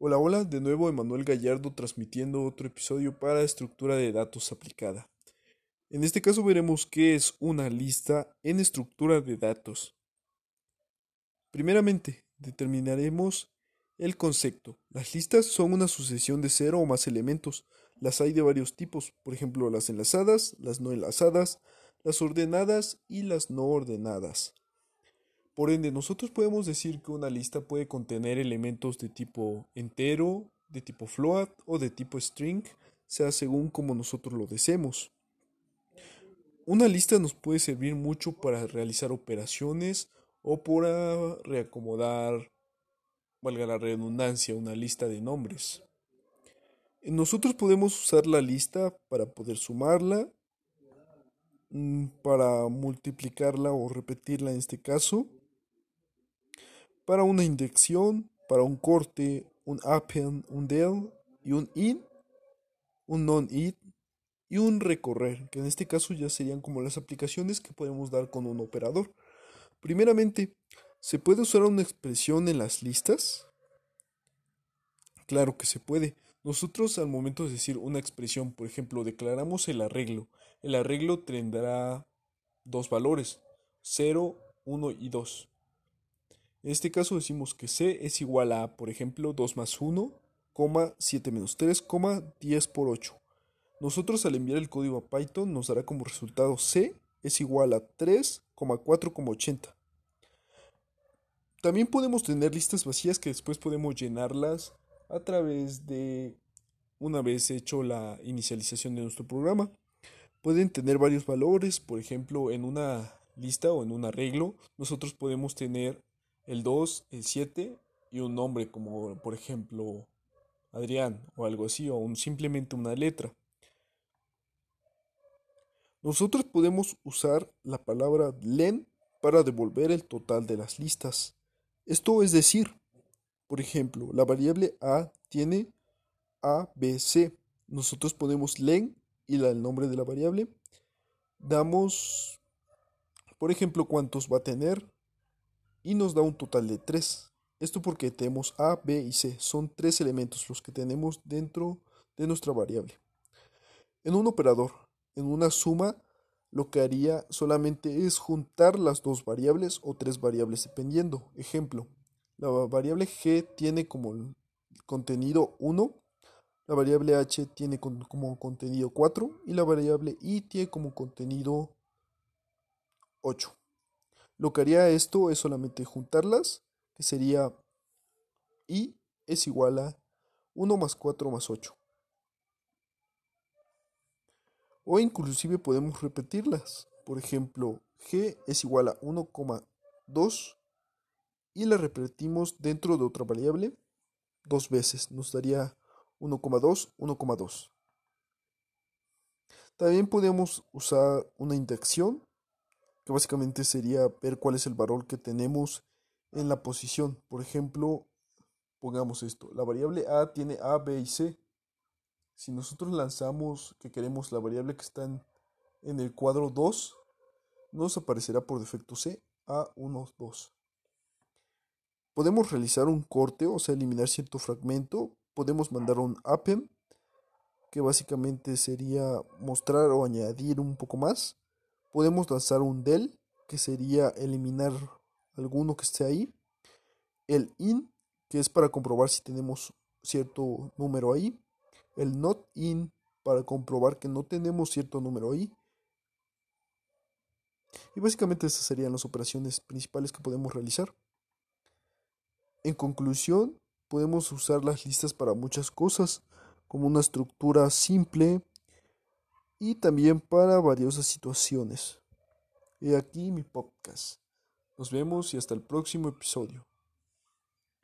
Hola, hola, de nuevo Emanuel Gallardo transmitiendo otro episodio para estructura de datos aplicada. En este caso veremos qué es una lista en estructura de datos. Primeramente, determinaremos el concepto. Las listas son una sucesión de cero o más elementos. Las hay de varios tipos, por ejemplo las enlazadas, las no enlazadas, las ordenadas y las no ordenadas. Por ende, nosotros podemos decir que una lista puede contener elementos de tipo entero, de tipo float o de tipo string, sea según como nosotros lo deseemos. Una lista nos puede servir mucho para realizar operaciones o para reacomodar, valga la redundancia, una lista de nombres. Nosotros podemos usar la lista para poder sumarla, mm, para multiplicarla o repetirla en este caso, para una indexación, para un corte, un append, un del y un in, un non-it y un recorrer, que en este caso ya serían como las aplicaciones que podemos dar con un operador. Primeramente, ¿se puede usar una expresión en las listas? Claro que se puede. Nosotros al momento de decir una expresión, por ejemplo, declaramos el arreglo. El arreglo tendrá dos valores, 0, 1 y 2. En este caso decimos que C es igual a, por ejemplo, 2 más 1, 7 menos 3, 10 por 8. Nosotros al enviar el código a Python nos dará como resultado C es igual a 3,4,80. También podemos tener listas vacías que después podemos llenarlas a través de una vez hecho la inicialización de nuestro programa. Pueden tener varios valores, por ejemplo, en una lista o en un arreglo, nosotros podemos tener el 2, el 7 y un nombre como por ejemplo Adrián o algo así, o simplemente una letra. Nosotros podemos usar la palabra len para devolver el total de las listas. Esto es decir, por ejemplo, la variable a tiene a, b, c. Nosotros ponemos len y el nombre de la variable. Damos, por ejemplo, cuántos va a tener y nos da un total de 3. Esto porque tenemos A, B y C. Son tres elementos los que tenemos dentro de nuestra variable. En un operador, en una suma, lo que haría solamente es juntar las dos variables o tres variables dependiendo. Ejemplo, la variable G tiene como contenido 1, la variable H tiene como contenido 4 y la variable I tiene como contenido 8. Lo que haría esto es solamente juntarlas, que sería i es igual a 1 más 4 más 8. O inclusive podemos repetirlas. Por ejemplo, g es igual a 1,2 y la repetimos dentro de otra variable dos veces. Nos daría 1,2, 1,2. También podemos usar una indexación que básicamente sería ver cuál es el valor que tenemos en la posición. Por ejemplo, pongamos esto, la variable a tiene a, b y c. Si nosotros lanzamos que queremos la variable que está en, el cuadro 2, nos aparecerá por defecto c, a1, 2. Podemos realizar un corte, o sea, eliminar cierto fragmento. Podemos mandar un append, que básicamente sería mostrar o añadir un poco más podemos lanzar un del, que sería eliminar alguno que esté ahí. El in, que es para comprobar si tenemos cierto número ahí. El not in, para comprobar que no tenemos cierto número ahí. Y básicamente esas serían las operaciones principales que podemos realizar. En conclusión, podemos usar las listas para muchas cosas, como una estructura simple, y también para varias situaciones. He aquí mi podcast. Nos vemos y hasta el próximo episodio.